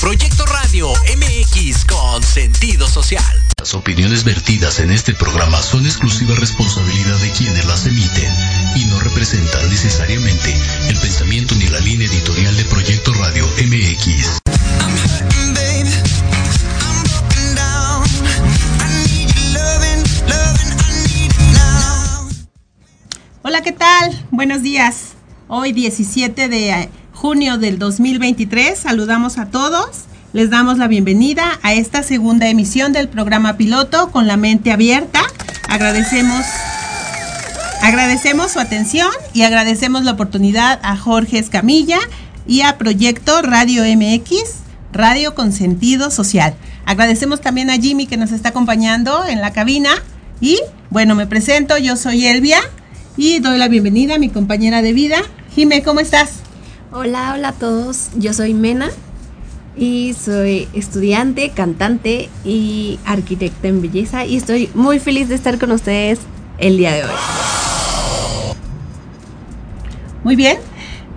Proyecto Radio MX con sentido social. Las opiniones vertidas en este programa son exclusiva responsabilidad de quienes las emiten y no representan necesariamente el pensamiento ni la línea editorial de Proyecto Radio MX. Hola, ¿qué tal? Buenos días. Hoy 17 de junio del 2023 saludamos a todos les damos la bienvenida a esta segunda emisión del programa piloto con la mente abierta. Agradecemos agradecemos su atención y agradecemos la oportunidad a Jorge Escamilla y a Proyecto Radio MX, Radio con sentido social. Agradecemos también a Jimmy que nos está acompañando en la cabina y bueno, me presento, yo soy Elvia y doy la bienvenida a mi compañera de vida. Jime, ¿cómo estás? Hola, hola a todos. Yo soy Mena y soy estudiante, cantante y arquitecta en belleza y estoy muy feliz de estar con ustedes el día de hoy. Muy bien,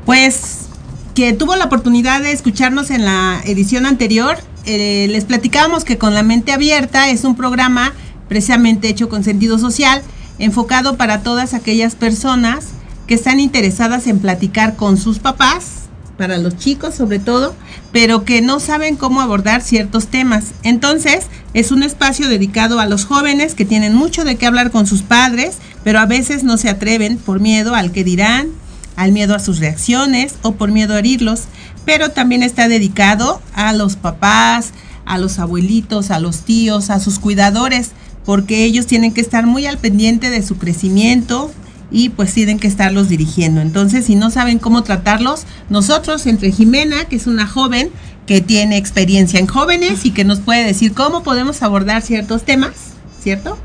pues que tuvo la oportunidad de escucharnos en la edición anterior, eh, les platicábamos que con la mente abierta es un programa precisamente hecho con sentido social, enfocado para todas aquellas personas que están interesadas en platicar con sus papás para los chicos sobre todo, pero que no saben cómo abordar ciertos temas. Entonces, es un espacio dedicado a los jóvenes que tienen mucho de qué hablar con sus padres, pero a veces no se atreven por miedo al que dirán, al miedo a sus reacciones o por miedo a herirlos, pero también está dedicado a los papás, a los abuelitos, a los tíos, a sus cuidadores, porque ellos tienen que estar muy al pendiente de su crecimiento, y pues tienen que estarlos dirigiendo. Entonces, si no saben cómo tratarlos, nosotros entre Jimena, que es una joven que tiene experiencia en jóvenes y que nos puede decir cómo podemos abordar ciertos temas, ¿cierto?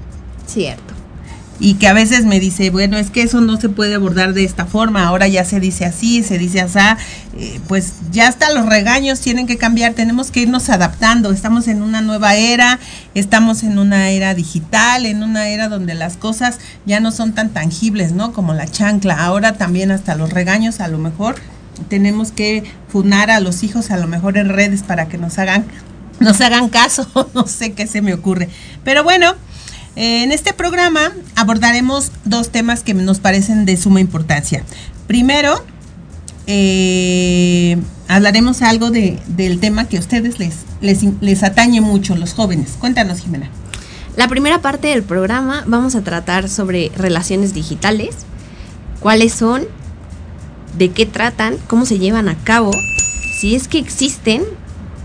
Cierto y que a veces me dice, bueno, es que eso no se puede abordar de esta forma, ahora ya se dice así, se dice así, eh, pues ya hasta los regaños tienen que cambiar, tenemos que irnos adaptando, estamos en una nueva era, estamos en una era digital, en una era donde las cosas ya no son tan tangibles, ¿no? Como la chancla, ahora también hasta los regaños a lo mejor tenemos que funar a los hijos a lo mejor en redes para que nos hagan nos hagan caso, no sé qué se me ocurre. Pero bueno, en este programa abordaremos dos temas que nos parecen de suma importancia. Primero, eh, hablaremos algo del tema que a ustedes les, les, les atañe mucho, los jóvenes. Cuéntanos, Jimena. La primera parte del programa vamos a tratar sobre relaciones digitales, cuáles son, de qué tratan, cómo se llevan a cabo, si es que existen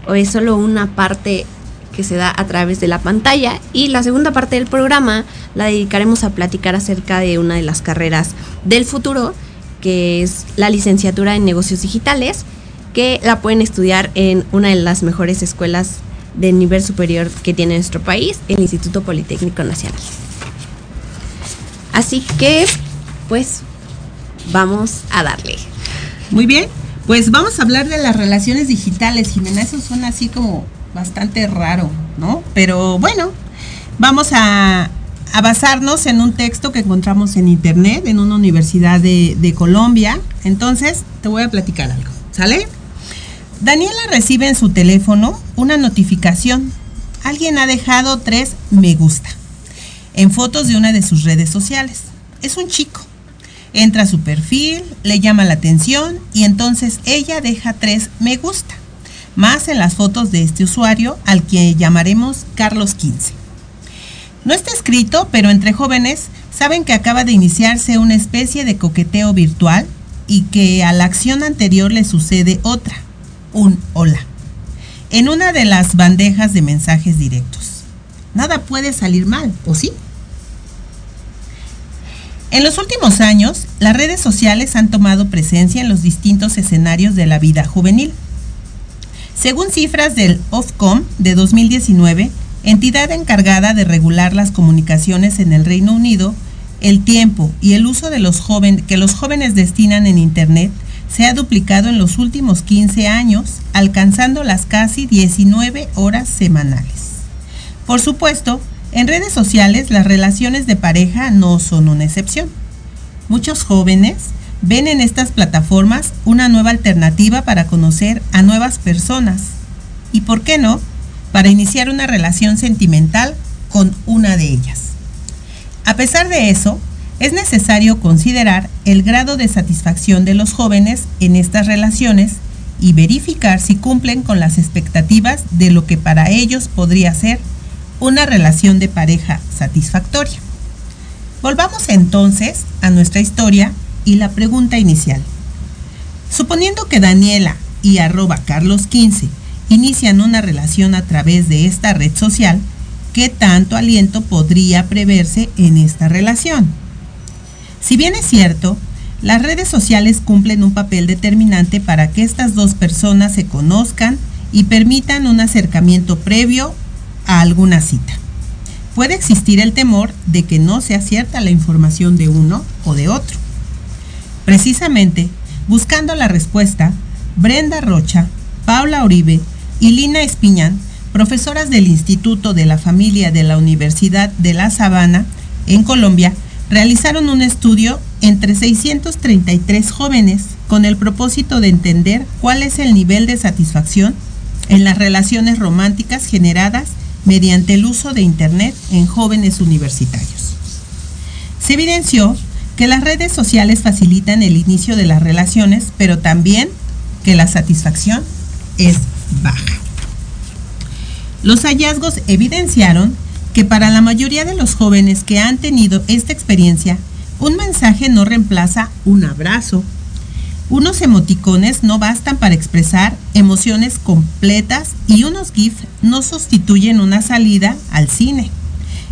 o es solo una parte que se da a través de la pantalla y la segunda parte del programa la dedicaremos a platicar acerca de una de las carreras del futuro, que es la licenciatura en negocios digitales, que la pueden estudiar en una de las mejores escuelas de nivel superior que tiene nuestro país, el Instituto Politécnico Nacional. Así que, pues, vamos a darle. Muy bien, pues vamos a hablar de las relaciones digitales, Jimena. Eso suena así como bastante raro, ¿no? Pero bueno, vamos a, basarnos en un texto que encontramos en internet, en una universidad de, de Colombia. Entonces, te voy a platicar algo, ¿sale? Daniela recibe en su teléfono una notificación. Alguien ha dejado tres me gusta en fotos de una de sus redes sociales. Es un chico. Entra a su perfil, le llama la atención y entonces ella deja tres me gusta más en las fotos de este usuario al que llamaremos Carlos 15. No está escrito, pero entre jóvenes saben que acaba de iniciarse una especie de coqueteo virtual y que a la acción anterior le sucede otra, un hola, en una de las bandejas de mensajes directos. Nada puede salir mal, ¿o sí? En los últimos años, las redes sociales han tomado presencia en los distintos escenarios de la vida juvenil según cifras del Ofcom de 2019, entidad encargada de regular las comunicaciones en el Reino Unido, el tiempo y el uso de los jóvenes que los jóvenes destinan en Internet se ha duplicado en los últimos 15 años, alcanzando las casi 19 horas semanales. Por supuesto, en redes sociales las relaciones de pareja no son una excepción. Muchos jóvenes ven en estas plataformas una nueva alternativa para conocer a nuevas personas y, ¿por qué no?, para iniciar una relación sentimental con una de ellas. A pesar de eso, es necesario considerar el grado de satisfacción de los jóvenes en estas relaciones y verificar si cumplen con las expectativas de lo que para ellos podría ser una relación de pareja satisfactoria. Volvamos entonces a nuestra historia y la pregunta inicial. Suponiendo que Daniela y arroba Carlos 15 inician una relación a través de esta red social, ¿qué tanto aliento podría preverse en esta relación? Si bien es cierto, las redes sociales cumplen un papel determinante para que estas dos personas se conozcan y permitan un acercamiento previo a alguna cita. Puede existir el temor de que no sea cierta la información de uno o de otro. Precisamente, buscando la respuesta, Brenda Rocha, Paula Oribe y Lina Espiñán, profesoras del Instituto de la Familia de la Universidad de La Sabana, en Colombia, realizaron un estudio entre 633 jóvenes con el propósito de entender cuál es el nivel de satisfacción en las relaciones románticas generadas mediante el uso de Internet en jóvenes universitarios. Se evidenció que las redes sociales facilitan el inicio de las relaciones, pero también que la satisfacción es baja. Los hallazgos evidenciaron que para la mayoría de los jóvenes que han tenido esta experiencia, un mensaje no reemplaza un abrazo. Unos emoticones no bastan para expresar emociones completas y unos GIF no sustituyen una salida al cine,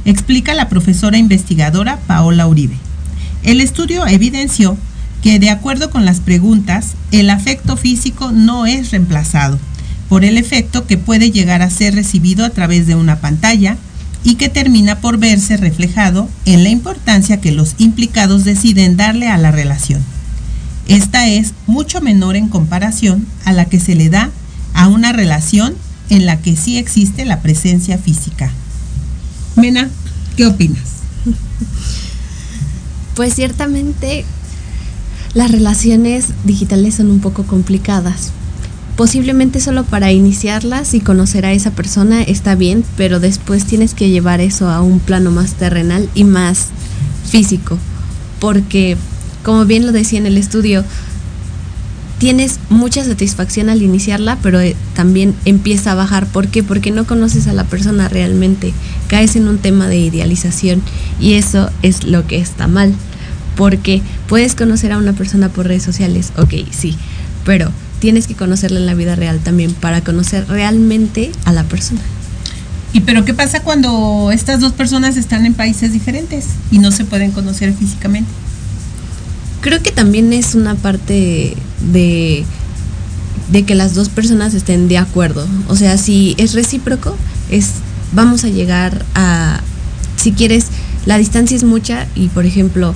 explica la profesora investigadora Paola Uribe. El estudio evidenció que de acuerdo con las preguntas, el afecto físico no es reemplazado por el efecto que puede llegar a ser recibido a través de una pantalla, y que termina por verse reflejado en la importancia que los implicados deciden darle a la relación. Esta es mucho menor en comparación a la que se le da a una relación en la que sí existe la presencia física. Mena, ¿qué opinas? Pues ciertamente las relaciones digitales son un poco complicadas. Posiblemente solo para iniciarlas y conocer a esa persona está bien, pero después tienes que llevar eso a un plano más terrenal y más físico, porque como bien lo decía en el estudio, tienes mucha satisfacción al iniciarla, pero eh, también empieza a bajar. ¿Por qué? Porque no conoces a la persona realmente. Caes en un tema de idealización y eso es lo que está mal. Porque puedes conocer a una persona por redes sociales, ok, sí, pero tienes que conocerla en la vida real también para conocer realmente a la persona. ¿Y pero qué pasa cuando estas dos personas están en países diferentes y no se pueden conocer físicamente? Creo que también es una parte de, de que las dos personas estén de acuerdo. O sea, si es recíproco, es vamos a llegar a si quieres la distancia es mucha y por ejemplo,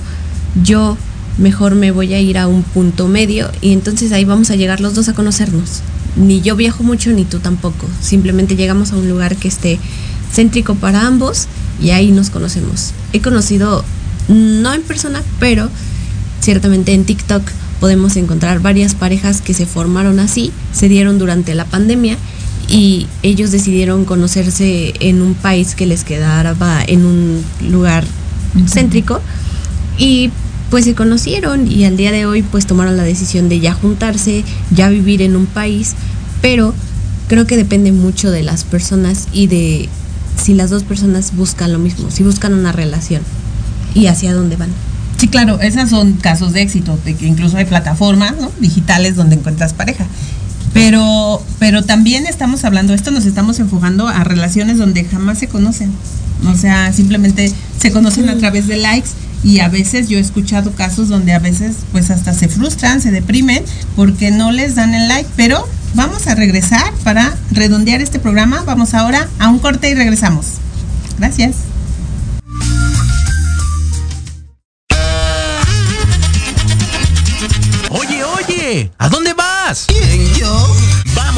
yo mejor me voy a ir a un punto medio y entonces ahí vamos a llegar los dos a conocernos. Ni yo viajo mucho ni tú tampoco. Simplemente llegamos a un lugar que esté céntrico para ambos y ahí nos conocemos. He conocido, no en persona, pero ciertamente en TikTok podemos encontrar varias parejas que se formaron así, se dieron durante la pandemia y ellos decidieron conocerse en un país que les quedaba en un lugar céntrico y pues se conocieron y al día de hoy pues tomaron la decisión de ya juntarse, ya vivir en un país, pero creo que depende mucho de las personas y de si las dos personas buscan lo mismo, si buscan una relación y hacia dónde van. Sí, claro, esos son casos de éxito, de que incluso hay plataformas digitales donde encuentras pareja. Pero, pero también estamos hablando, esto nos estamos enfocando a relaciones donde jamás se conocen. O sea, simplemente se conocen a través de likes y a veces yo he escuchado casos donde a veces pues hasta se frustran, se deprimen porque no les dan el like, pero vamos a regresar para redondear este programa. Vamos ahora a un corte y regresamos. Gracias.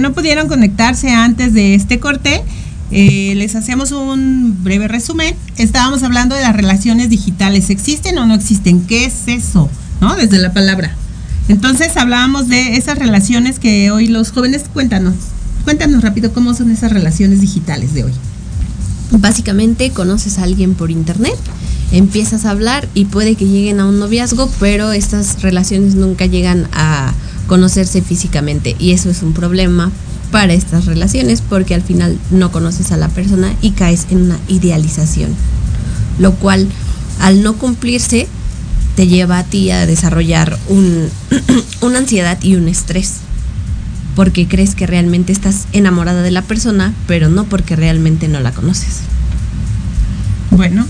No pudieron conectarse antes de este corte, eh, les hacemos un breve resumen. Estábamos hablando de las relaciones digitales. ¿Existen o no existen? ¿Qué es eso? ¿No? Desde la palabra. Entonces hablábamos de esas relaciones que hoy los jóvenes, cuéntanos, cuéntanos rápido cómo son esas relaciones digitales de hoy. Básicamente conoces a alguien por internet, empiezas a hablar y puede que lleguen a un noviazgo, pero estas relaciones nunca llegan a conocerse físicamente y eso es un problema para estas relaciones porque al final no conoces a la persona y caes en una idealización, lo cual al no cumplirse te lleva a ti a desarrollar un, una ansiedad y un estrés porque crees que realmente estás enamorada de la persona, pero no porque realmente no la conoces. Bueno,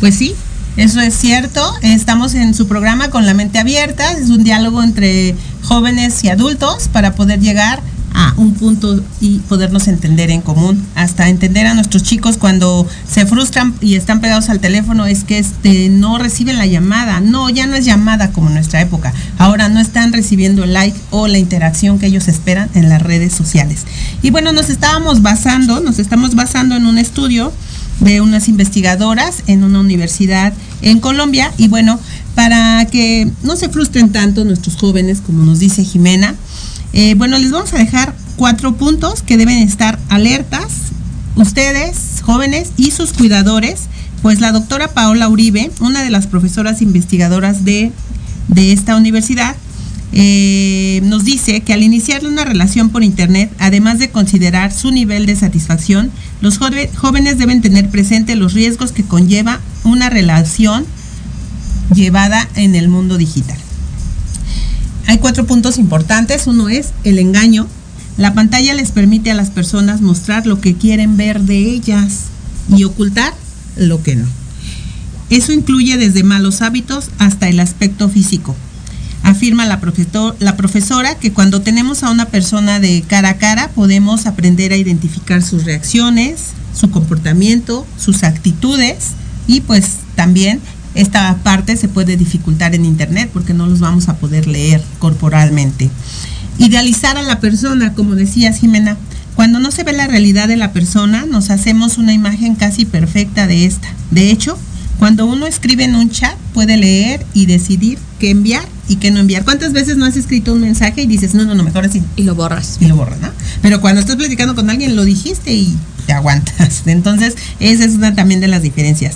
pues sí, eso es cierto. Estamos en su programa con la mente abierta. Es un diálogo entre jóvenes y adultos para poder llegar a un punto y podernos entender en común. Hasta entender a nuestros chicos cuando se frustran y están pegados al teléfono es que este, no reciben la llamada. No, ya no es llamada como en nuestra época. Ahora no están recibiendo el like o la interacción que ellos esperan en las redes sociales. Y bueno, nos estábamos basando, nos estamos basando en un estudio de unas investigadoras en una universidad en Colombia y bueno, para que no se frustren tanto nuestros jóvenes, como nos dice Jimena, eh, bueno, les vamos a dejar cuatro puntos que deben estar alertas ustedes, jóvenes y sus cuidadores, pues la doctora Paola Uribe, una de las profesoras investigadoras de, de esta universidad, eh, nos dice que al iniciar una relación por Internet, además de considerar su nivel de satisfacción, los jóvenes deben tener presente los riesgos que conlleva una relación llevada en el mundo digital. Hay cuatro puntos importantes. Uno es el engaño. La pantalla les permite a las personas mostrar lo que quieren ver de ellas y ocultar lo que no. Eso incluye desde malos hábitos hasta el aspecto físico. Afirma la, la, profesora que cuando tenemos a una persona de cara a cara podemos aprender a identificar sus reacciones, su comportamiento, sus actitudes y pues también esta parte se puede dificultar en internet porque no los vamos a poder leer corporalmente. Idealizar a la persona, como decías Jimena, cuando no se ve la realidad de la persona, nos hacemos una imagen casi perfecta de esta. De hecho, cuando uno escribe en un chat, puede leer y decidir qué enviar y qué no enviar. ¿Cuántas veces no has escrito un mensaje y dices, no, no, no, mejor así? Y lo borras. Y lo borras, ¿no? Pero cuando estás platicando con alguien, lo dijiste y te aguantas. Entonces, esa es una también de las diferencias.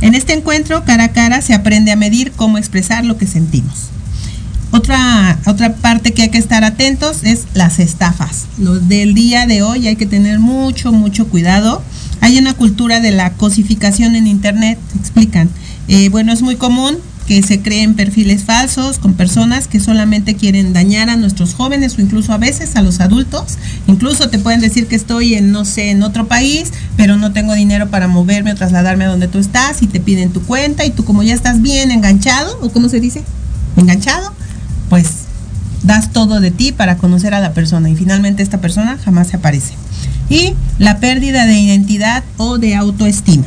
En este encuentro cara a cara se aprende a medir cómo expresar lo que sentimos. Otra, otra parte que hay que estar atentos es las estafas. Los del día de hoy hay que tener mucho, mucho cuidado. Hay una cultura de la cosificación en Internet, explican. Eh, bueno, es muy común que se creen perfiles falsos con personas que solamente quieren dañar a nuestros jóvenes o incluso a veces a los adultos. Incluso te pueden decir que estoy en, no sé, en otro país, pero no tengo dinero para moverme o trasladarme a donde tú estás y te piden tu cuenta y tú como ya estás bien enganchado, o cómo se dice, enganchado, pues das todo de ti para conocer a la persona y finalmente esta persona jamás se aparece. Y la pérdida de identidad o de autoestima.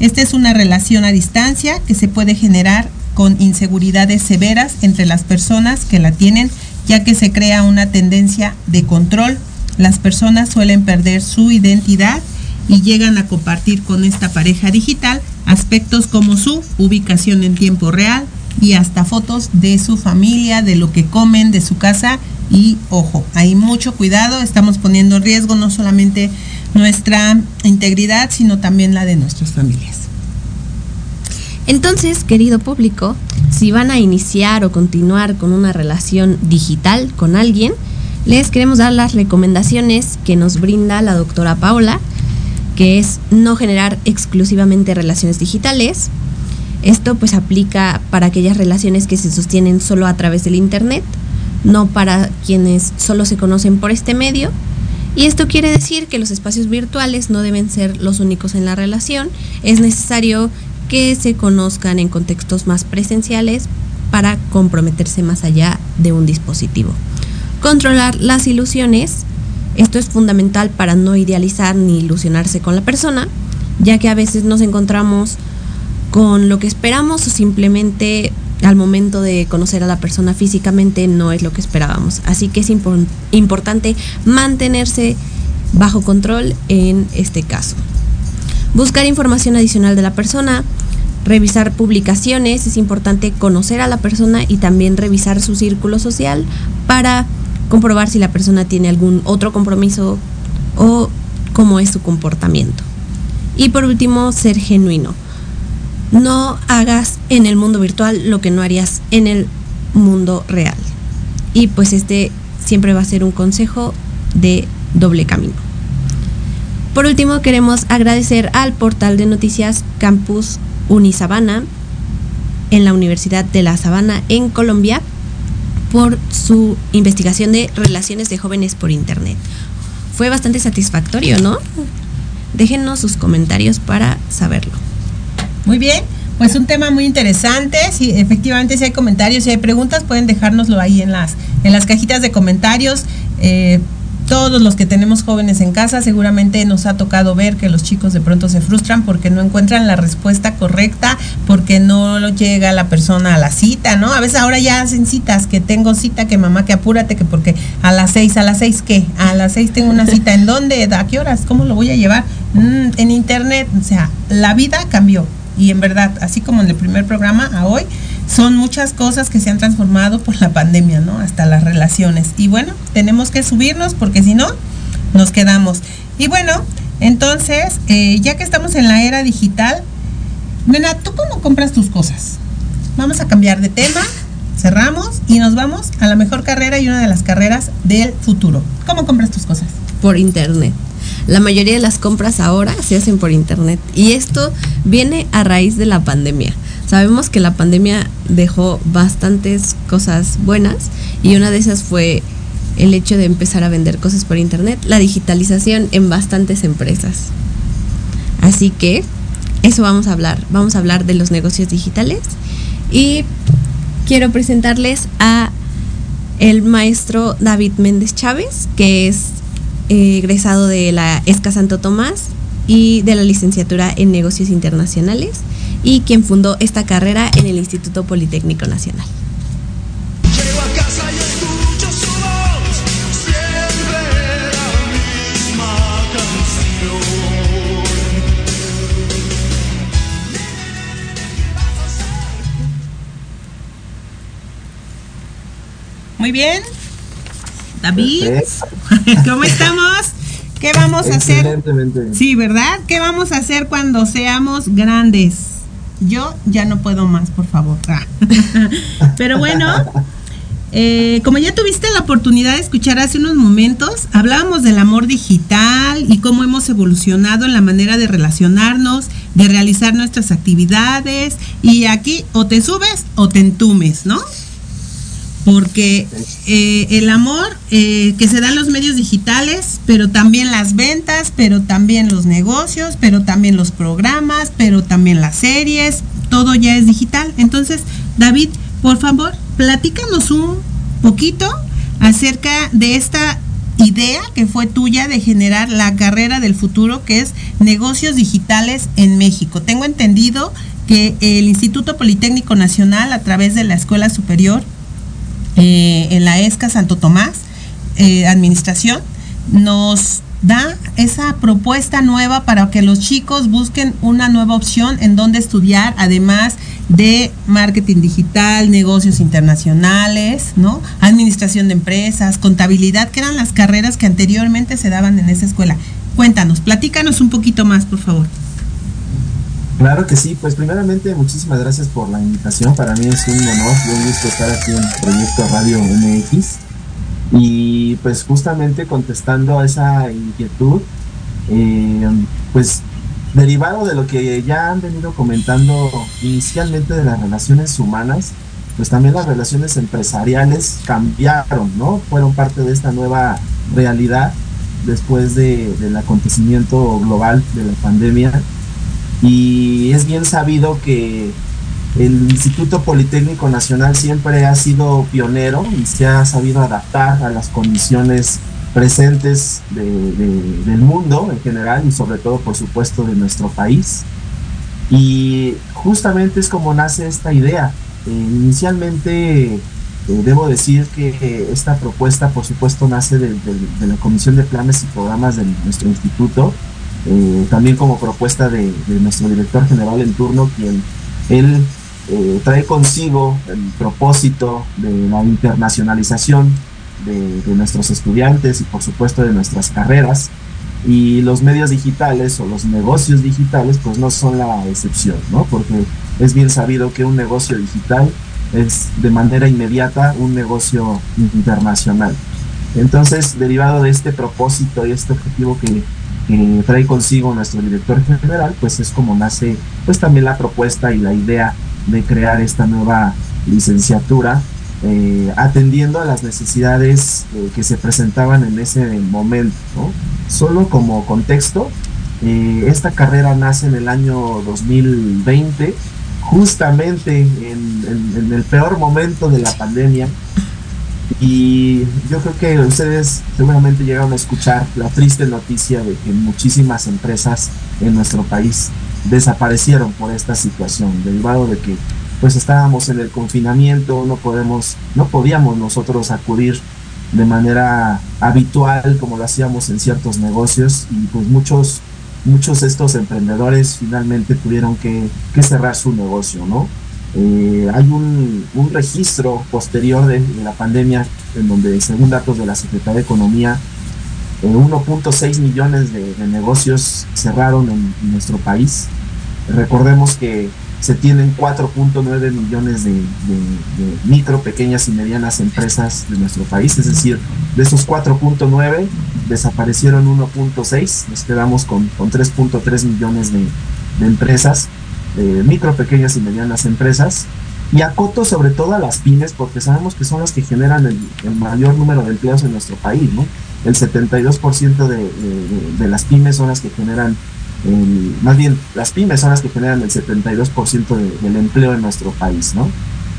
Esta es una relación a distancia que se puede generar con inseguridades severas entre las personas que la tienen, ya que se crea una tendencia de control. Las personas suelen perder su identidad y llegan a compartir con esta pareja digital aspectos como su ubicación en tiempo real y hasta fotos de su familia, de lo que comen, de su casa. Y ojo, hay mucho cuidado, estamos poniendo en riesgo no solamente nuestra integridad, sino también la de nuestras familias. Entonces, querido público, si van a iniciar o continuar con una relación digital con alguien, les queremos dar las recomendaciones que nos brinda la doctora Paola, que es no generar exclusivamente relaciones digitales. Esto pues aplica para aquellas relaciones que se sostienen solo a través del Internet, no para quienes solo se conocen por este medio. Y esto quiere decir que los espacios virtuales no deben ser los únicos en la relación. Es necesario que se conozcan en contextos más presenciales para comprometerse más allá de un dispositivo. Controlar las ilusiones. Esto es fundamental para no idealizar ni ilusionarse con la persona, ya que a veces nos encontramos con lo que esperamos o simplemente al momento de conocer a la persona físicamente no es lo que esperábamos. Así que es importante mantenerse bajo control en este caso. Buscar información adicional de la persona, revisar publicaciones, es importante conocer a la persona y también revisar su círculo social para comprobar si la persona tiene algún otro compromiso o cómo es su comportamiento. Y por último, ser genuino. No hagas en el mundo virtual lo que no harías en el mundo real. Y pues este siempre va a ser un consejo de doble camino. Por último, queremos agradecer al portal de noticias Campus Unisabana en la Universidad de La Sabana en Colombia por su investigación de relaciones de jóvenes por Internet. Fue bastante satisfactorio, ¿no? Déjenos sus comentarios para saberlo. Muy bien, pues un tema muy interesante. Si efectivamente si hay comentarios, si hay preguntas, pueden dejárnoslo ahí en las, en las cajitas de comentarios. Eh, todos los que tenemos jóvenes en casa seguramente nos ha tocado ver que los chicos de pronto se frustran porque no encuentran la respuesta correcta, porque no llega la persona a la cita, ¿no? A veces ahora ya hacen citas, que tengo cita, que mamá, que apúrate, que porque a las seis, a las seis, ¿qué? A las seis tengo una cita, ¿en dónde? ¿A qué horas? ¿Cómo lo voy a llevar? Mm, en internet, o sea, la vida cambió y en verdad, así como en el primer programa a hoy, son muchas cosas que se han transformado por la pandemia, ¿no? Hasta las relaciones. Y bueno, tenemos que subirnos porque si no, nos quedamos. Y bueno, entonces, eh, ya que estamos en la era digital, Nena, ¿tú cómo compras tus cosas? Vamos a cambiar de tema, cerramos y nos vamos a la mejor carrera y una de las carreras del futuro. ¿Cómo compras tus cosas? Por internet. La mayoría de las compras ahora se hacen por internet y esto viene a raíz de la pandemia. Sabemos que la pandemia dejó bastantes cosas buenas y una de esas fue el hecho de empezar a vender cosas por internet, la digitalización en bastantes empresas. Así que eso vamos a hablar, vamos a hablar de los negocios digitales y quiero presentarles a el maestro David Méndez Chávez, que es egresado de la ESCA Santo Tomás y de la licenciatura en negocios internacionales y quien fundó esta carrera en el Instituto Politécnico Nacional. Muy bien. David, ¿cómo estamos? ¿Qué vamos a hacer? Sí, ¿verdad? ¿Qué vamos a hacer cuando seamos grandes? Yo ya no puedo más, por favor. Ah. Pero bueno, eh, como ya tuviste la oportunidad de escuchar hace unos momentos, hablábamos del amor digital y cómo hemos evolucionado en la manera de relacionarnos, de realizar nuestras actividades. Y aquí o te subes o te entumes, ¿no? Porque eh, el amor eh, que se da en los medios digitales, pero también las ventas, pero también los negocios, pero también los programas, pero también las series, todo ya es digital. Entonces, David, por favor, platícanos un poquito acerca de esta idea que fue tuya de generar la carrera del futuro que es negocios digitales en México. Tengo entendido que el Instituto Politécnico Nacional a través de la Escuela Superior eh, en la ESCA Santo Tomás, eh, Administración, nos da esa propuesta nueva para que los chicos busquen una nueva opción en donde estudiar, además de marketing digital, negocios internacionales, ¿no? Administración de empresas, contabilidad, que eran las carreras que anteriormente se daban en esa escuela. Cuéntanos, platícanos un poquito más, por favor. Claro que sí, pues primeramente muchísimas gracias por la invitación. Para mí es un honor y un gusto estar aquí en Proyecto Radio MX. Y pues justamente contestando a esa inquietud, eh, pues derivado de lo que ya han venido comentando inicialmente de las relaciones humanas, pues también las relaciones empresariales cambiaron, ¿no? Fueron parte de esta nueva realidad después del acontecimiento global de la pandemia y es bien sabido que el Instituto Politécnico Nacional siempre ha sido pionero y se ha sabido adaptar a las condiciones presentes del mundo en general y sobre todo por supuesto de nuestro país. Y justamente es como nace esta idea. inicialmente debo decir que esta propuesta, por supuesto, nace de, la Comisión de Planes y Programas de nuestro instituto, también como propuesta de, nuestro director general en turno, quien él trae consigo el propósito de la internacionalización de, nuestros estudiantes y por supuesto de nuestras carreras. Y los medios digitales o los negocios digitales pues no son la excepción, ¿no? Porque es bien sabido que un negocio digital es de manera inmediata un negocio internacional. Entonces, derivado de este propósito y este objetivo que, que, trae consigo nuestro director general, pues es como nace pues también la propuesta y la idea de crear esta nueva licenciatura eh, atendiendo a las necesidades eh, que se presentaban en ese momento. Solo como contexto, eh, esta carrera nace en el año 2020, justamente en, el peor momento de la pandemia. Y yo creo que ustedes seguramente llegaron a escuchar la triste noticia de que muchísimas empresas en nuestro país desaparecieron por esta situación, derivado de que pues estábamos en el confinamiento, no podemos, no podíamos nosotros acudir de manera habitual como lo hacíamos en ciertos negocios y pues muchos muchos de estos emprendedores finalmente tuvieron que, cerrar su negocio, ¿no? Eh, hay un, registro posterior de, la pandemia en donde, según datos de la Secretaría de Economía, 1.6 eh, millones de, negocios cerraron en nuestro país. Recordemos que se tienen 4.9 millones de, micro, pequeñas y medianas empresas de nuestro país, es decir, de esos 4.9 desaparecieron 1.6, nos quedamos con, 3.3 millones de, empresas, micro, pequeñas y medianas empresas, y acoto sobre todo a las pymes, porque sabemos que son las que generan el, mayor número de empleos en nuestro país, ¿no? El 72% de, de las pymes son las que generan más bien las pymes son las que generan el 72% del empleo en nuestro país, ¿no?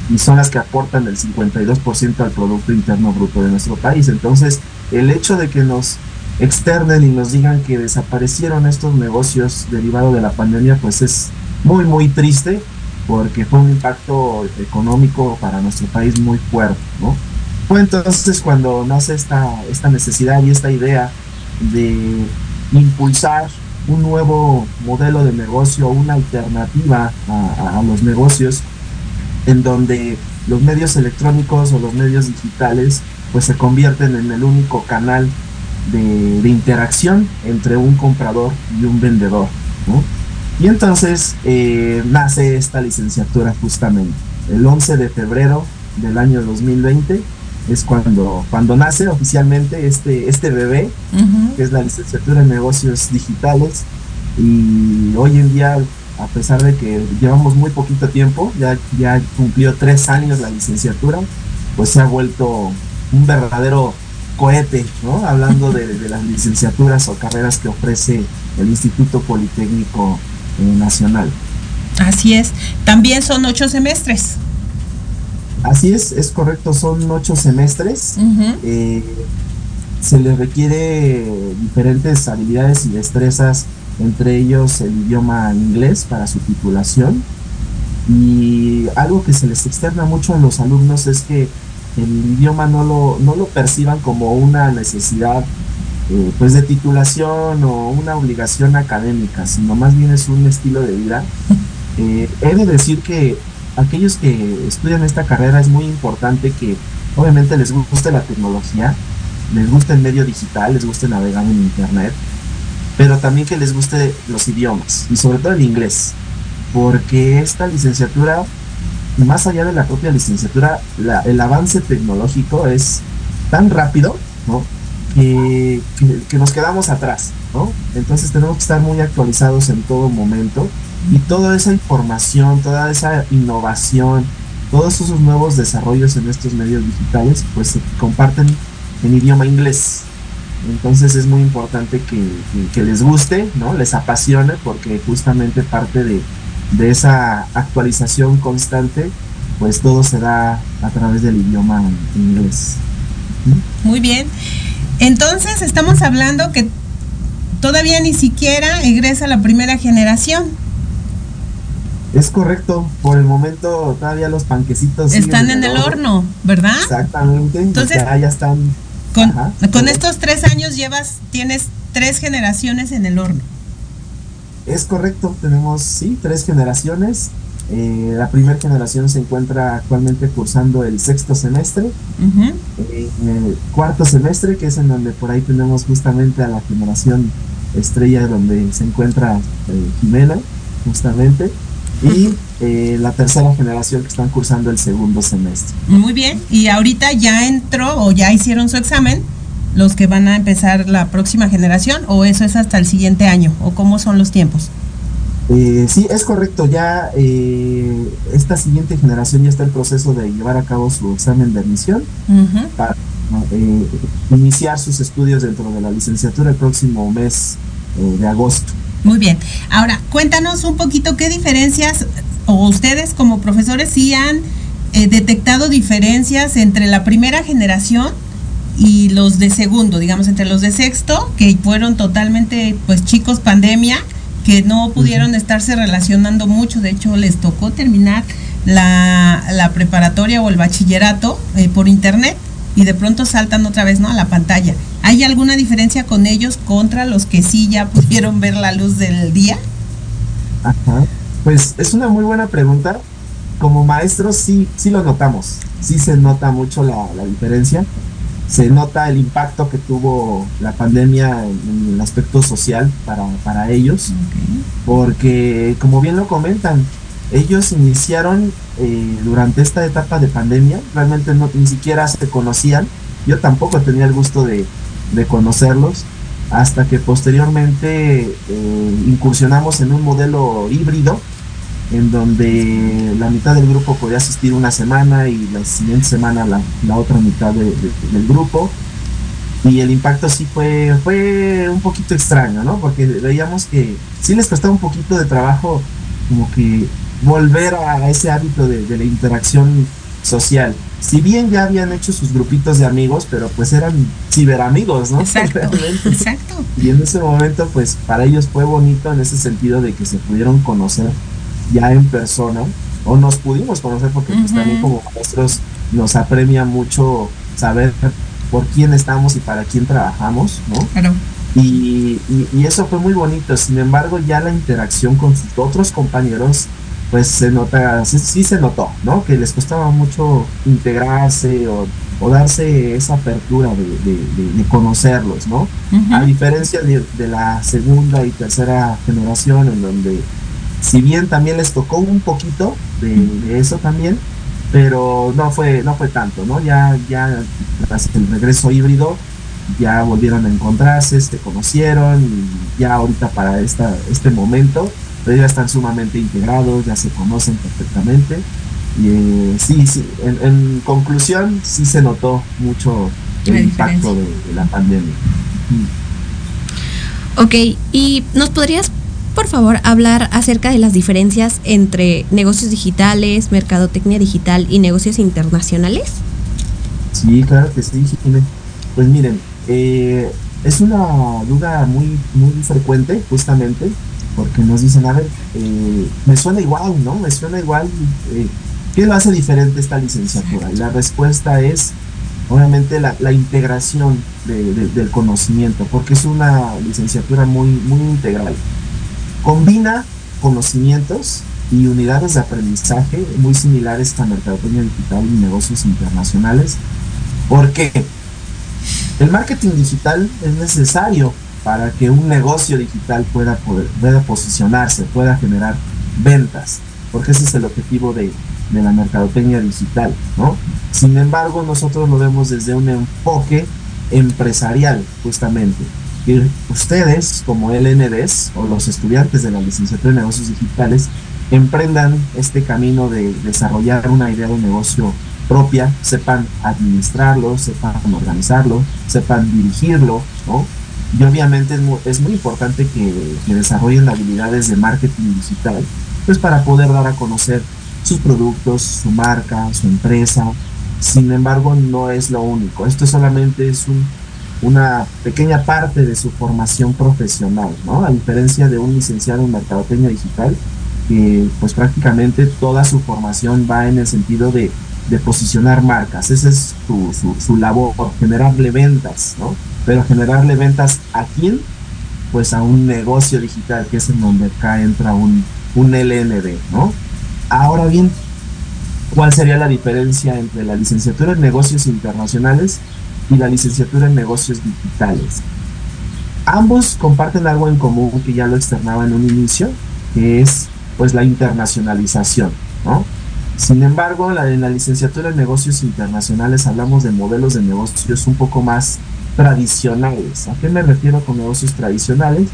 Y son las que aportan el 52% al Producto Interno Bruto de nuestro país. Entonces, el hecho de que nos externen y nos digan que desaparecieron estos negocios derivados de la pandemia, pues es muy, muy triste porque fue un impacto económico para nuestro país muy fuerte, ¿no? Fue entonces cuando nace esta, esta necesidad y esta idea de impulsar un nuevo modelo de negocio, una alternativa a, los negocios, en donde los medios electrónicos o los medios digitales pues se convierten en el único canal de, interacción entre un comprador y un vendedor. Y entonces eh, nace esta licenciatura justamente el 11 de febrero del año 2020 es cuando, cuando nace oficialmente este, este bebé, que es la licenciatura en negocios digitales. Y hoy en día, a pesar de que llevamos muy poquito tiempo, ya, ya cumplió tres años la licenciatura, pues se ha vuelto un verdadero cohete, ¿no? Hablando de, las licenciaturas o carreras que ofrece el Instituto Politécnico Nacional. Así es. También son ocho semestres. Así es, es correcto, son ocho semestres. Eh, se le requiere diferentes habilidades y destrezas, entre ellos el idioma inglés para su titulación. Y algo que se les externa mucho a los alumnos es que el idioma no lo, no lo perciban como una necesidad eh, pues de titulación o una obligación académica, sino más bien es un estilo de vida. Eh, he de decir que aquellos que estudian esta carrera es muy importante que obviamente les guste la tecnología, les guste el medio digital, les guste navegar en internet, pero también que les guste los idiomas y sobre todo el inglés, porque esta licenciatura, más allá de la propia licenciatura, el avance tecnológico es tan rápido, Que, que, nos quedamos atrás, ¿no? Entonces tenemos que estar muy actualizados en todo momento y toda esa información, toda esa innovación, todos esos nuevos desarrollos en estos medios digitales, pues se comparten en idioma inglés. Entonces es muy importante que, les guste, ¿no? Les apasione, porque justamente parte de, esa actualización constante, pues todo se da a través del idioma inglés. Muy bien. Entonces estamos hablando que todavía ni siquiera egresa la primera generación. Es correcto, por el momento todavía los panquecitos están en el horno, ¿verdad? Exactamente. Entonces ya, ya están. Con, con estos tres años llevas, tienes tres generaciones en el horno. Es correcto, tenemos sí tres generaciones. Eh, la primera generación se encuentra actualmente cursando el sexto semestre, eh, el cuarto semestre, que es en donde por ahí tenemos justamente a la generación estrella donde se encuenra eh, Jimena, justamente. Y eh, la tercera generación que están cursando el segundo semestre. Muy bien, y ahorita ya entró o ya hicieron su examen los que van a empezar la próxima generación o eso es hasta el siguiente año o cómo son los tiempos. Eh, sí, es correcto, ya eh, esta siguiente generación ya está en proceso de llevar a cabo su examen de admisión para iniciar sus estudios dentro de la licenciatura el próximo mes de agosto. Muy bien. Ahora, cuéntanos un poquito qué diferencias, o ustedes como profesores sí han eh, detectado diferencias entre la primera generación y los de segundo, digamos, entre los de sexto, que fueron totalmente, pues, chicos pandemia, que no pudieron estarse relacionando mucho, de hecho les tocó terminar la, la preparatoria o el bachillerato eh, por internet y de pronto saltan otra vez, ¿no? A la pantalla. ¿Hay alguna diferencia con ellos contra los que sí ya pudieron ver la luz del día? Ajá. Pues es una muy buena pregunta. Como maestros sí, sí lo notamos. Sí se nota mucho la, diferencia. Se nota el impacto que tuvo la pandemia en, el aspecto social para, para ellos. Porque, como bien lo comentan, ellos iniciaron eh, durante esta etapa de pandemia, realmente no, ni siquiera se conocían, yo tampoco tenía el gusto de, conocerlos, hasta que posteriormente eh, incursionamos en un modelo híbrido, en donde la mitad del grupo podía asistir una semana y la siguiente semana la, otra mitad del grupo. Y el impacto sí fue, fue un poquito extraño, ¿no? Porque veíamos que sí les costaba un poquito de trabajo como que volver a ese hábito de, la interacción social. Si bien ya habían hecho sus grupitos de amigos, pero pues eran ciberamigos, ¿no? Exacto, exacto. Y en ese momento, pues para ellos fue bonito en ese sentido de que se pudieron conocer ya en persona, o nos pudimos conocer porque pues también como maestros nos apremia mucho saber por quién estamos y para quién trabajamos, ¿no? Claro. Y, y, eso fue muy bonito. Sin embargo, ya la interacción con sus otros compañeros pues se nota, sí, se notó, ¿no? Que les costaba mucho integrarse o, darse esa apertura de, conocerlos, ¿no? A diferencia de, la segunda y tercera generación, en donde si bien también les tocó un poquito de, eso también, pero no fue, no fue tanto, ¿no? Ya, ya tras el regreso híbrido, ya volvieron a encontrarse, se conocieron y ya ahorita para esta, este momento ya están sumamente integrados, ya se conocen perfectamente. Y eh, sí, sí, en, conclusión, sí se notó mucho el impacto de, la pandemia. Ok, y nos podrías, por favor, hablar acerca de las diferencias entre negocios digitales, mercadotecnia digital y negocios internacionales? Sí, claro que sí, Pues miren, eh, es una duda muy, muy frecuente, justamente, porque nos dicen, a ver, eh, me suena igual, ¿no? Me suena igual, eh, ¿qué lo hace diferente esta licenciatura? Y la respuesta es, obviamente, la, integración del conocimiento, porque es una licenciatura muy, muy integral. Combina conocimientos y unidades de aprendizaje muy similares a mercadotecnia digital y negocios internacionales, porque el marketing digital es necesario para que un negocio digital pueda, poder, pueda posicionarse, pueda generar ventas, porque ese es el objetivo de, la mercadotecnia digital, ¿no? Sin embargo, nosotros lo vemos desde un enfoque empresarial, justamente. Y ustedes, como LNDs o los estudiantes de la licenciatura de negocios digitales, emprendan este camino de desarrollar una idea de negocio propia, sepan administrarlo, sepan organizarlo, sepan dirigirlo, ¿no? Y obviamente es muy, importante que, desarrollen habilidades de marketing digital, pues para poder dar a conocer sus productos, su marca, su empresa. Sin embargo, no es lo único. Esto solamente es una pequeña parte de su formación profesional, ¿no? A diferencia de un licenciado en mercadotecnia digital, que pues prácticamente toda su formación va en el sentido de, posicionar marcas. Esa es su, su, labor, generarle ventas, ¿no? Pero generarle ventas a quién? Pues a un negocio digital, que es en donde acá entra un, un LND, ¿no? Ahora bien, ¿cuál sería la diferencia entre la licenciatura en negocios internacionales y la licenciatura en negocios digitales? Ambos comparten algo en común que ya lo externaba en un inicio, que es pues la internacionalización, ¿no? Sin embargo, la, en la licenciatura en negocios internacionales hablamos de modelos de negocios un poco más tradicionales. ¿A qué me refiero con negocios tradicionales?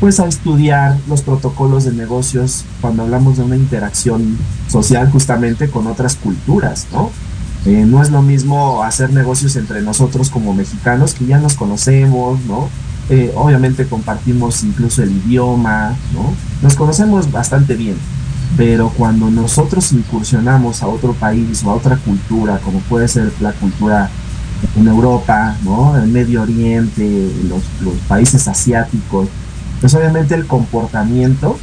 Pues a estudiar los protocolos de negocios cuando hablamos de una interacción social justamente con otras culturas, ¿no? Eh, no es lo mismo hacer negocios entre nosotros como mexicanos que ya nos conocemos, ¿no? Eh, obviamente compartimos incluso el idioma, ¿no? Nos conocemos bastante bien, pero cuando nosotros incursionamos a otro país o a otra cultura, como puede ser la cultura en Europa, ¿no? El Medio Oriente, los, los países asiáticos, pues obviamente el comportamiento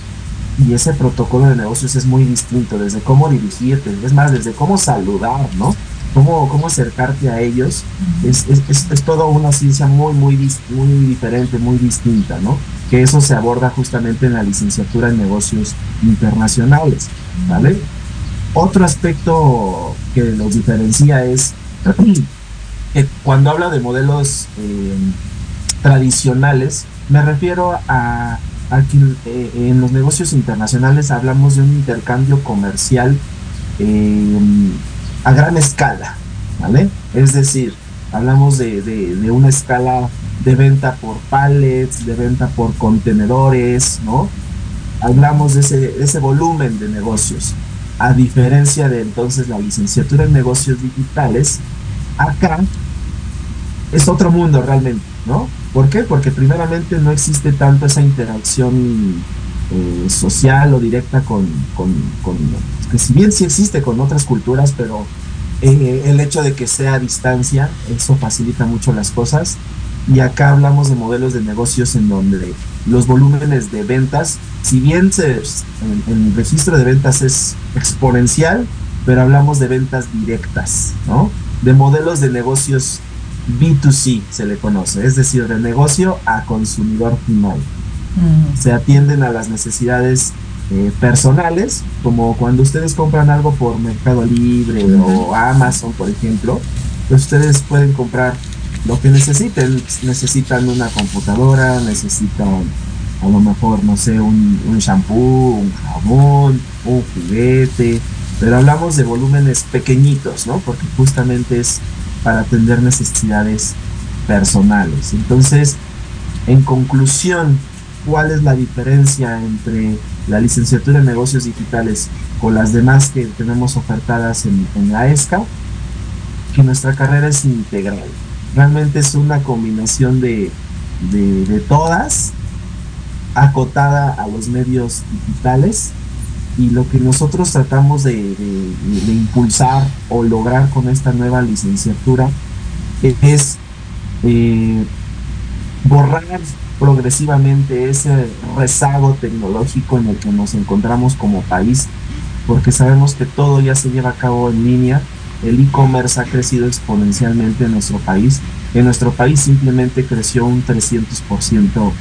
y ese protocolo de negocios es muy distinto, desde cómo dirigirte, es más, desde cómo saludar, ¿no? Cómo, cómo acercarte a ellos, es, es, es, toda una ciencia muy, muy, muy diferente, muy distinta, ¿no? Que eso se aborda justamente en la licenciatura en negocios internacionales, ¿vale? Otro aspecto que los diferencia es que cuando habla de modelos eh, tradicionales, me refiero a, a que eh, en los negocios internacionales hablamos de un intercambio comercial eh, a gran escala, ¿vale? Es decir, hablamos de, una escala de venta por pallets, de venta por contenedores, ¿no? Hablamos de ese, ese volumen de negocios. A diferencia de entonces la licenciatura en negocios digitales, acá es otro mundo realmente, ¿no? ¿Por qué? Porque primeramente no existe tanto esa interacción eh, social o directa con, con, que si bien sí existe con otras culturas, pero eh, el hecho de que sea a distancia, eso facilita mucho las cosas. Y acá hablamos de modelos de negocios en donde los volúmenes de ventas, si bien se, el registro de ventas es exponencial, pero hablamos de ventas directas, ¿no? De modelos de negocios B2C se le conoce, es decir, de negocio a consumidor final. Se atienden a las necesidades eh, personales, como cuando ustedes compran algo por Mercado Libre o Amazon, por ejemplo, pues ustedes pueden comprar lo que necesiten. Necesitan una computadora, necesitan a lo mejor, no sé, un, un shampoo, un jabón, un juguete, pero hablamos de volúmenes pequeñitos, ¿no? Porque justamente es para atender necesidades personales. Entonces, en conclusión, ¿cuál es la diferencia entre la licenciatura en negocios digitales con las demás que tenemos ofertadas en, la ESCA? Que nuestra carrera es integral. Realmente es una combinación de, de, todas, acotada a los medios digitales y lo que nosotros tratamos de, impulsar o lograr con esta nueva licenciatura es eh, borrar progresivamente ese rezago tecnológico en el que nos encontramos como país, porque sabemos que todo ya se lleva a cabo en línea, el e-commerce ha crecido exponencialmente en nuestro país, en nuestro país simplemente creció un 300%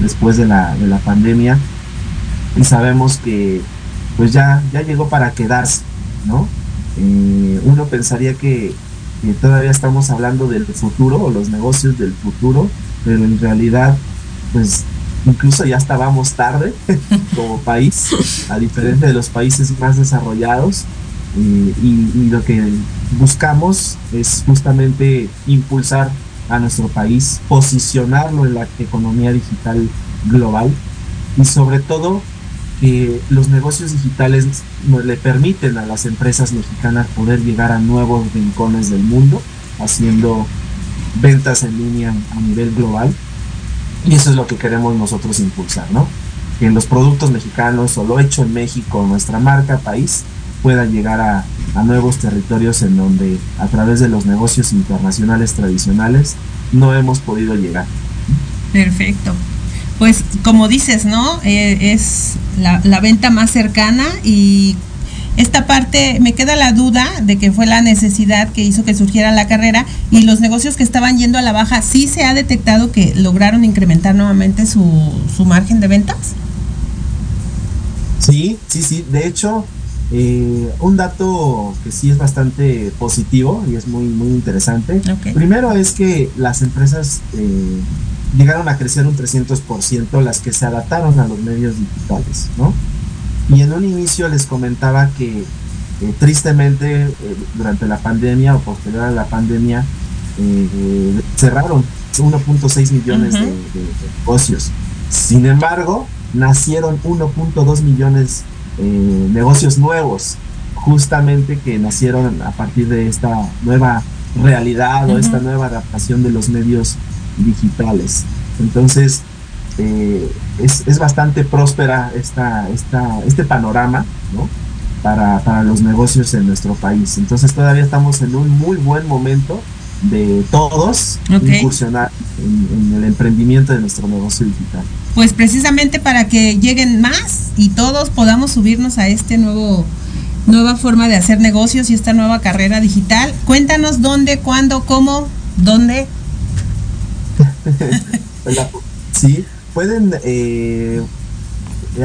después de la, de la pandemia y sabemos que pues ya, ya llegó para quedarse, ¿no? Eh, uno pensaría que, que, todavía estamos hablando del futuro o los negocios del futuro, pero en realidad, pues incluso ya estábamos tarde como país, a diferencia de los países más desarrollados. Eh, y, y, lo que buscamos es justamente impulsar a nuestro país, posicionarlo en la economía digital global y sobre todo que los negocios digitales le permiten a las empresas mexicanas poder llegar a nuevos rincones del mundo, haciendo ventas en línea a nivel global. Y eso es lo que queremos nosotros impulsar, ¿no? Que los productos mexicanos o lo hecho en México, nuestra marca, país, pueda llegar a, a nuevos territorios en donde a través de los negocios internacionales tradicionales no hemos podido llegar. Perfecto. pues como dices, ¿no? Eh, es la, la venta más cercana y esta parte me queda la duda de que fue la necesidad que hizo que surgiera la carrera y los negocios que estaban yendo a la baja, ¿sí se ha detectado que lograron incrementar nuevamente su, su margen de ventas? Sí, sí, sí. De hecho, eh, un dato que sí es bastante positivo y es muy, muy interesante. Primero es que las empresas eh, llegaron a crecer un 300% las que se adaptaron a los medios digitales, ¿no? Y en un inicio les comentaba que eh, tristemente eh, durante la pandemia o posterior a la pandemia eh, cerraron 1.6 millones de- de, de negocios. Sin embargo, nacieron 1.2 millones eh, negocios nuevos, justamente que nacieron a partir de esta nueva realidad o esta nueva adaptación de los medios digitales. Entonces, eh, es, es bastante próspera esta, esta, este panorama, ¿no? Para, para los negocios en nuestro país. Entonces todavía estamos en un muy buen momento de todos incursionar en, en el emprendimiento de nuestro negocio digital. Pues precisamente para que lleguen más y todos podamos subirnos a este nuevo nueva forma de hacer negocios y esta nueva carrera digital. Cuéntanos dónde, cuándo, cómo, dónde. Sí, pueden eh,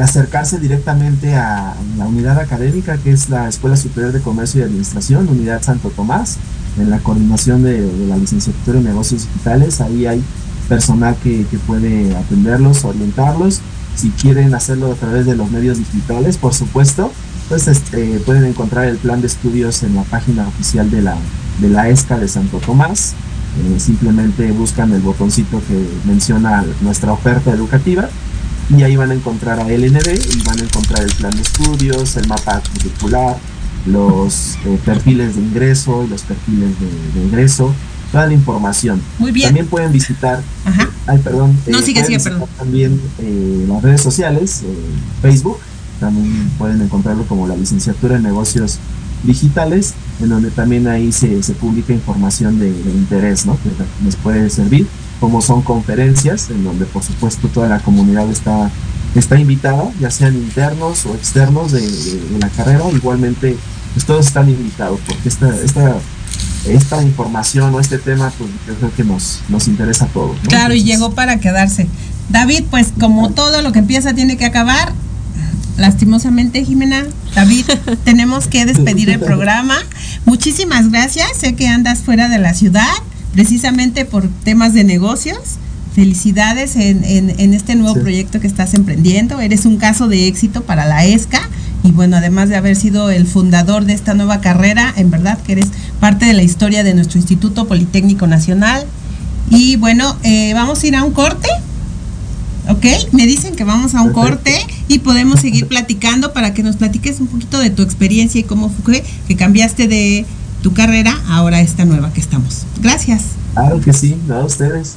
acercarse directamente a la unidad académica que es la Escuela Superior de Comercio y Administración, Unidad Santo Tomás, en la coordinación de, la licenciatura en negocios digitales. Ahí hay personal que, que puede atenderlos, orientarlos. Si quieren hacerlo a través de los medios digitales, por supuesto, pues este, pueden encontrar el plan de estudios en la página oficial de la, de la ESCA de Santo Tomás. Eh, simplemente buscan el botoncito que menciona nuestra oferta educativa y ahí van a encontrar a LND y van a encontrar el plan de estudios, el mapa curricular, los eh, perfiles de ingreso y los perfiles de, de egreso, toda la información. Muy bien. También pueden visitar, Ajá. ay perdón, No, sigue, pueden sigue, visitar perdón. también eh, las redes sociales, eh, Facebook, también pueden encontrarlo como la licenciatura en negocios digitales, en donde también ahí se, se publica información de, de interés, ¿no? Que les puede servir, como son conferencias, en donde por supuesto toda la comunidad está, está invitada, ya sean internos o externos de, de- de la carrera, igualmente pues todos están invitados, porque esta, esta, esta información o este tema, pues yo creo que nos, nos interesa a todos. ¿no? Claro, y llegó para quedarse. David, pues como todo lo que empieza tiene que acabar. Lastimosamente, Jimena, David, tenemos que despedir el programa. Muchísimas gracias. Sé que andas fuera de la ciudad, precisamente por temas de negocios. Felicidades en, en- en este nuevo Sí. proyecto que estás emprendiendo. Eres un caso de éxito para la ESCA. Y bueno, además de haber sido el fundador de esta nueva carrera, en verdad que eres parte de la historia de nuestro Instituto Politécnico Nacional. Y bueno, eh, vamos a ir a un corte. ¿Ok? Me dicen que vamos a un corte y podemos seguir platicando para que nos platiques un poquito de tu experiencia y cómo fue que cambiaste de tu carrera ahora a esta nueva que estamos. Gracias. Claro que sí, no, ustedes.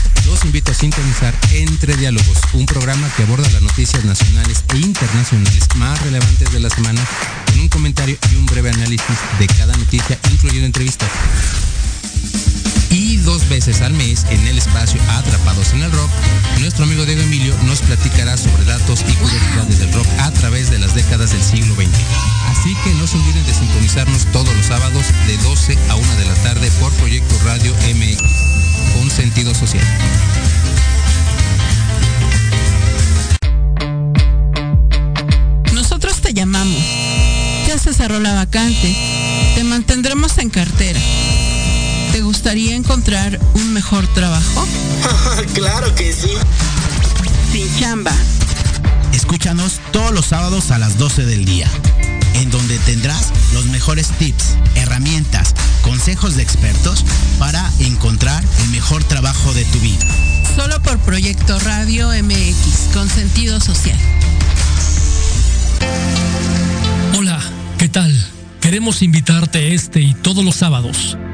Los invito a sintonizar Entre Diálogos, un programa que aborda las noticias nacionales e internacionales más relevantes de la semana, con un comentario y un breve análisis de cada noticia, incluyendo entrevistas. Dos veces al mes, en el espacio Atrapados en el Rock, nuestro amigo Diego Emilio nos platicará sobre datos y curiosidades del rock a través de las décadas del siglo XX. Así que no se olviden de sintonizarnos todos los sábados de 12 a 1 de la tarde por Proyecto Radio MX, con sentido social. Nosotros te llamamos. Ya se cerró la vacante. Te mantendremos en cartera. ¿Te gustaría encontrar un mejor trabajo? claro que sí. Sin chamba. Escúchanos todos los sábados a las 12 del día, en donde tendrás los mejores tips, herramientas, consejos de expertos para encontrar el mejor trabajo de tu vida. Solo por Proyecto Radio MX, con sentido social. Hola, ¿qué tal? Queremos invitarte este y todos los sábados,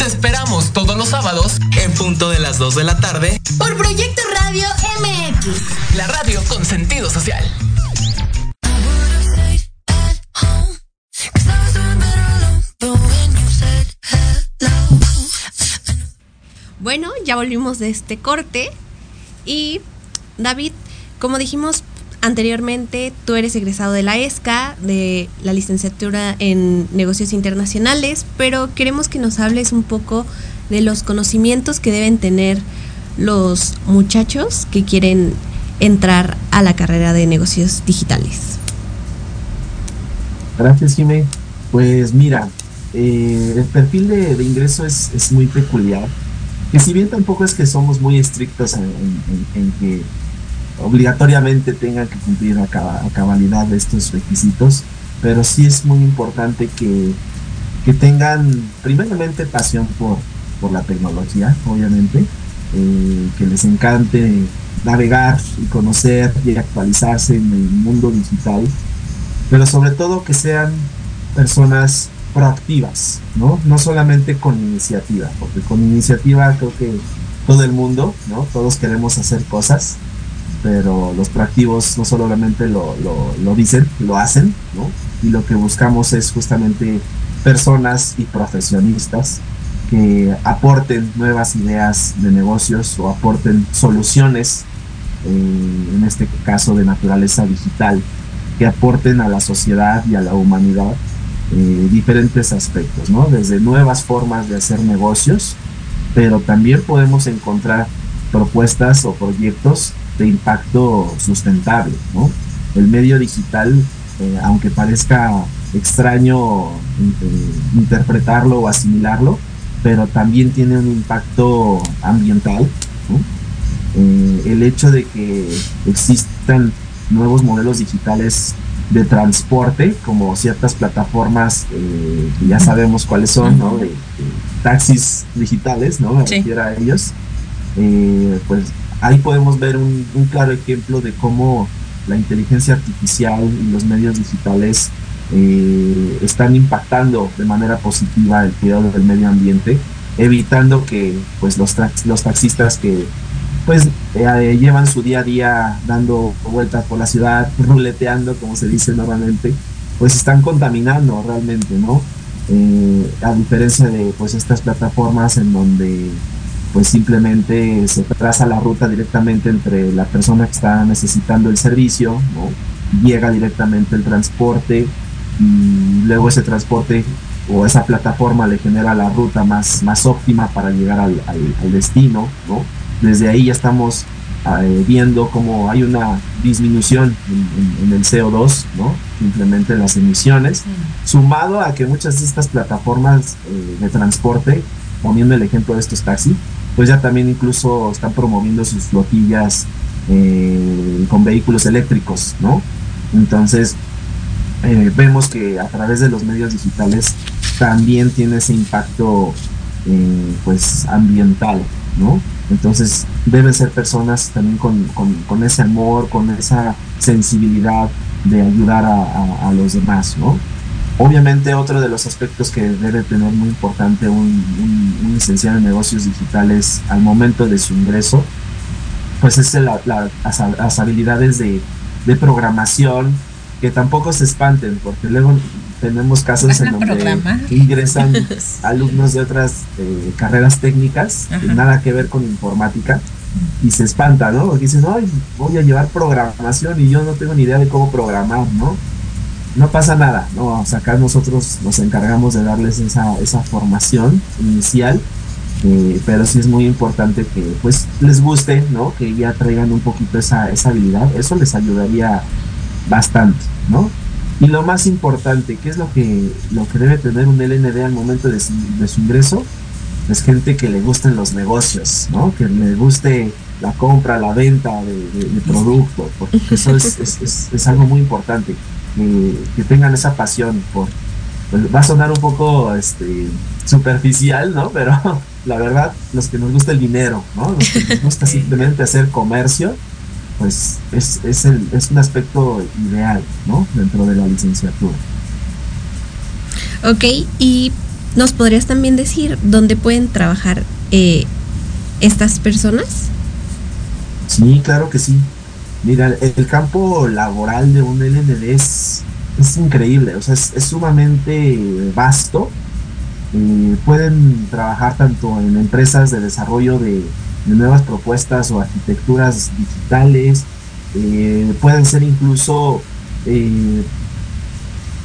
Te esperamos todos los sábados en punto de las 2 de la tarde por Proyecto Radio MX. La radio con sentido social. Bueno, ya volvimos de este corte y David, como dijimos anteriormente, tú eres egresado de la ESCA, de la licenciatura en negocios internacionales, pero queremos que nos hables un poco de los conocimientos que deben tener los muchachos que quieren entrar a la carrera de negocios digitales. Gracias, Jimé. Pues mira, eh, el perfil de, ingreso es, es, muy peculiar. Que si bien tampoco es que somos muy estrictos en que obligatoriamente tengan que cumplir a, cabalidad estos requisitos, pero sí es muy importante que, que tengan primeramente pasión por, por la tecnología, obviamente, eh, que les encante navegar y conocer y actualizarse en el mundo digital, pero sobre todo que sean personas proactivas, ¿no? No solamente con iniciativa, porque con iniciativa creo que todo el mundo, ¿no? Todos queremos hacer cosas, pero los proactivos no solamente lo, lo, dicen, lo hacen, ¿no? Y lo que buscamos es justamente personas y profesionistas que aporten nuevas ideas de negocios o aporten soluciones, eh, en este caso de naturaleza digital, que aporten a la sociedad y a la humanidad eh, diferentes aspectos, ¿no? Desde nuevas formas de hacer negocios, pero también podemos encontrar propuestas o proyectos de impacto sustentable, ¿no? El medio digital, eh, aunque parezca extraño eh, interpretarlo o asimilarlo, pero también tiene un impacto ambiental. ¿no? Eh, el hecho de que existan nuevos modelos digitales de transporte, como ciertas plataformas eh, que ya sabemos cuáles son, ¿no? de, de taxis digitales, ¿no? Me Sí. refiero a ellos. Eh, pues ahí podemos ver un, claro ejemplo de cómo la inteligencia artificial y los medios digitales eh, están impactando de manera positiva el cuidado del medio ambiente, evitando que pues los, los taxistas que pues eh, llevan su día a día dando vueltas por la ciudad, ruleteando como se dice normalmente, pues están contaminando realmente, ¿no? Eh, a diferencia de pues estas plataformas en donde pues simplemente se traza la ruta directamente entre la persona que está necesitando el servicio, ¿no? llega directamente el transporte y luego ese transporte o esa plataforma le genera la ruta más, más óptima para llegar al, al- al destino, ¿no? Desde ahí ya estamos eh, viendo cómo hay una disminución en, en- en el CO2, ¿no? Simplemente las emisiones, sumado a que muchas de estas plataformas eh, de transporte, poniendo el ejemplo de estos taxis, pues ya también incluso están promoviendo sus flotillas eh, con vehículos eléctricos, ¿no? Entonces, eh, vemos que a través de los medios digitales también tiene ese impacto eh, pues ambiental, ¿no? Entonces deben ser personas también con, con- con ese amor, con esa sensibilidad de ayudar a, a- a los demás, ¿no? Obviamente otro de los aspectos que debe tener muy importante un, un- un licenciado en negocios digitales al momento de su ingreso, pues es la- la- las, las habilidades de, de programación que tampoco se espanten, porque luego tenemos casos en donde ingresan alumnos de otras eh, carreras técnicas, nada que ver con informática, y se espanta, ¿no? Porque dicen, ay, voy a llevar programación y yo no tengo ni idea de cómo programar, ¿no? No pasa nada, ¿no? O sea, acá nosotros nos encargamos de darles esa, esa formación inicial, eh, pero sí es muy importante que pues les guste, ¿no? Que ya traigan un poquito esa, esa habilidad, eso les ayudaría bastante, ¿no? Y lo más importante, ¿qué es lo que, lo que debe tener un LND al momento de su, de su ingreso? Es gente que le gusten los negocios, ¿no? Que le guste la compra, la venta de, productos, porque eso es, es, es, algo muy importante, que, tengan esa pasión por, pues, va a sonar un poco este, superficial, ¿no? Pero la verdad, los que nos gusta el dinero, ¿no? Los que nos gusta simplemente hacer comercio, pues es, es, el, es un aspecto ideal, ¿no? Dentro de la licenciatura. Ok, y nos podrías también decir dónde pueden trabajar eh, estas personas. Sí, claro que sí. Mira, el, campo laboral de un LND es, increíble, o sea, es, sumamente vasto. Eh, pueden trabajar tanto en empresas de desarrollo de, nuevas propuestas o arquitecturas digitales, eh, pueden ser incluso eh,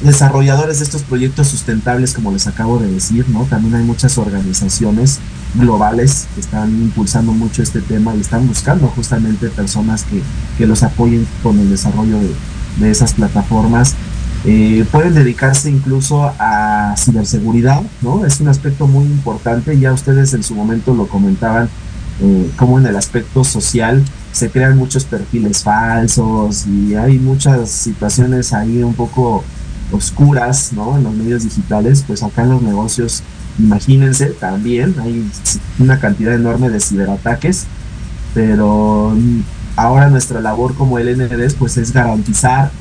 desarrolladores de estos proyectos sustentables, como les acabo de decir, ¿no? También hay muchas organizaciones globales que están impulsando mucho este tema y están buscando justamente personas que, que los apoyen con el desarrollo de, de esas plataformas. Eh, pueden dedicarse incluso a ciberseguridad, ¿no? Es un aspecto muy importante, ya ustedes en su momento lo comentaban, eh, como en el aspecto social se crean muchos perfiles falsos y hay muchas situaciones ahí un poco oscuras, ¿no? En los medios digitales, pues acá en los negocios imagínense también hay una cantidad enorme de ciberataques, pero ahora nuestra labor como LNDs pues es garantizar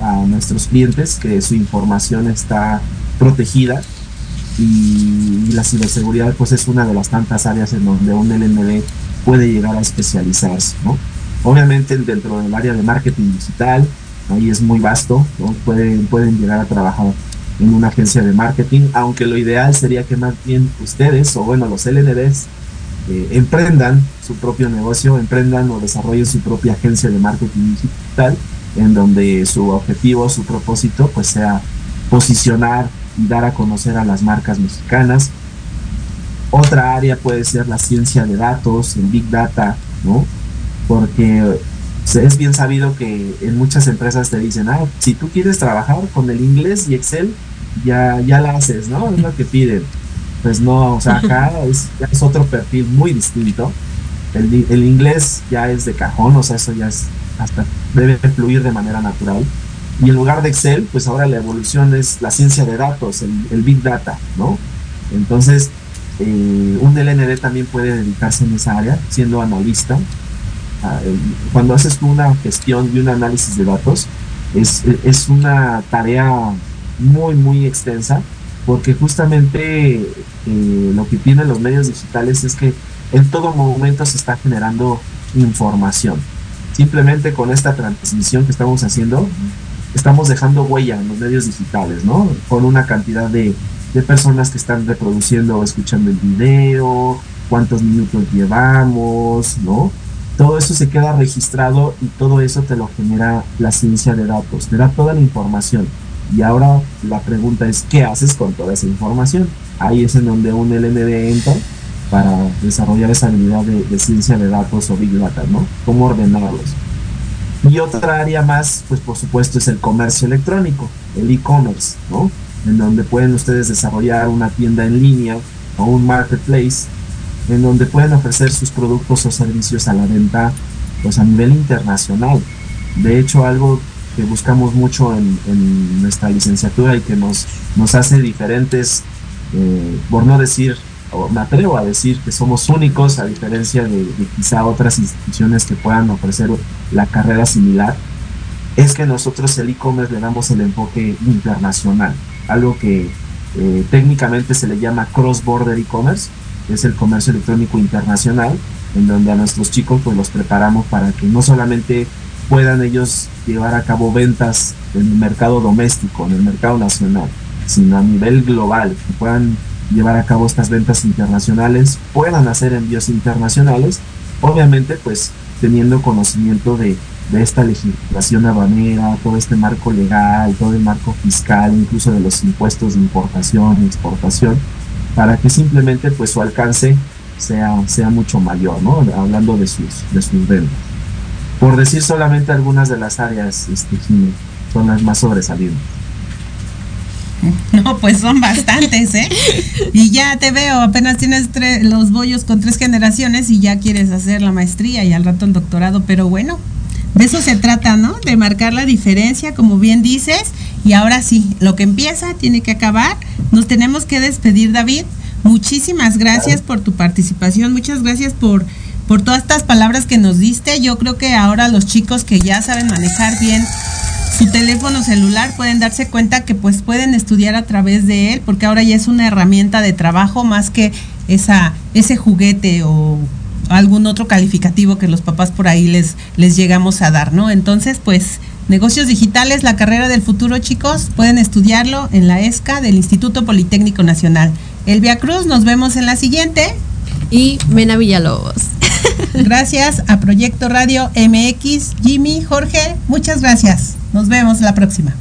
a nuestros clientes que su información está protegida y, la ciberseguridad pues es una de las tantas áreas en donde un LND puede llegar a especializarse, ¿no? Obviamente dentro del área de marketing digital, ahí es muy vasto, pueden, pueden llegar a trabajar en una agencia de marketing, aunque lo ideal sería que más bien ustedes, o bueno, los LNDs, eh, emprendan su propio negocio, emprendan o desarrollen su propia agencia de marketing digital, en donde su objetivo, su propósito, pues sea posicionar y dar a conocer a las marcas mexicanas. Otra área puede ser la ciencia de datos, el big data, ¿no? Porque es bien sabido que en muchas empresas te dicen, ah, si tú quieres trabajar con el inglés y Excel, ya, ya la haces, ¿no? Es lo que piden. Pues no, o sea, acá es, es otro perfil muy distinto. El, el, inglés ya es de cajón, o sea, eso ya es hasta debe fluir de manera natural. Y en lugar de Excel, pues ahora la evolución es la ciencia de datos, el, Big Data, ¿no? Entonces, eh, un LND también puede dedicarse en esa área, siendo analista, cuando haces una gestión y un análisis de datos, es, es una tarea muy, muy extensa, porque justamente eh, lo que tienen los medios digitales es que en todo momento se está generando información. Simplemente con esta transmisión que estamos haciendo, estamos dejando huella en los medios digitales, ¿no? Con una cantidad de, de personas que están reproduciendo o escuchando el video, cuántos minutos llevamos, ¿no? Todo eso se queda registrado y todo eso te lo genera la ciencia de datos, te da toda la información. Y ahora la pregunta es, ¿qué haces con toda esa información? Ahí es en donde un LND entra para desarrollar esa habilidad de, ciencia de datos o Big Data, ¿no? Cómo ordenarlos. Y otra área más, pues por supuesto, es el comercio electrónico, el e-commerce, ¿no? En donde pueden ustedes desarrollar una tienda en línea o un marketplace en donde pueden ofrecer sus productos o servicios a la venta pues a nivel internacional. De hecho, algo que buscamos mucho en, nuestra licenciatura y que nos, nos hace diferentes, eh, por no decir, o me atrevo a decir que somos únicos a diferencia de, quizá otras instituciones que puedan ofrecer la carrera similar, es que nosotros el e-commerce le damos el enfoque internacional, algo que eh, técnicamente se le llama cross-border e-commerce, es el comercio electrónico internacional, en donde a nuestros chicos pues los preparamos para que no solamente puedan ellos llevar a cabo ventas en el mercado doméstico, en el mercado nacional, sino a nivel global, que puedan llevar a cabo estas ventas internacionales, puedan hacer envíos internacionales, obviamente pues teniendo conocimiento de, de esta legislación aduanera, todo este marco legal, todo el marco fiscal, incluso de los impuestos de importación y exportación, para que simplemente pues su alcance sea, sea mucho mayor, ¿no? Hablando de sus, de sus ventas. Por decir solamente algunas de las áreas, este, son las más sobresalientes. No, pues son bastantes, ¿eh? Y ya te veo, apenas tienes los bollos con tres generaciones y ya quieres hacer la maestría y al rato el doctorado, pero bueno, de eso se trata, ¿no? De marcar la diferencia, como bien dices, y ahora sí, lo que empieza tiene que acabar. Nos tenemos que despedir, David. Muchísimas gracias por tu participación, muchas gracias por, por todas estas palabras que nos diste. Yo creo que ahora los chicos que ya saben manejar bien su teléfono celular pueden darse cuenta que pues pueden estudiar a través de él, porque ahora ya es una herramienta de trabajo más que esa, ese juguete o algún otro calificativo que los papás por ahí les, les llegamos a dar, ¿no? Entonces, pues, negocios digitales, la carrera del futuro, chicos, pueden estudiarlo en la ESCA del Instituto Politécnico Nacional. Elvia Cruz, nos vemos en la siguiente. Y Mena Villalobos. Gracias a Proyecto Radio MX, Jimmy, Jorge, muchas gracias. Nos vemos la próxima.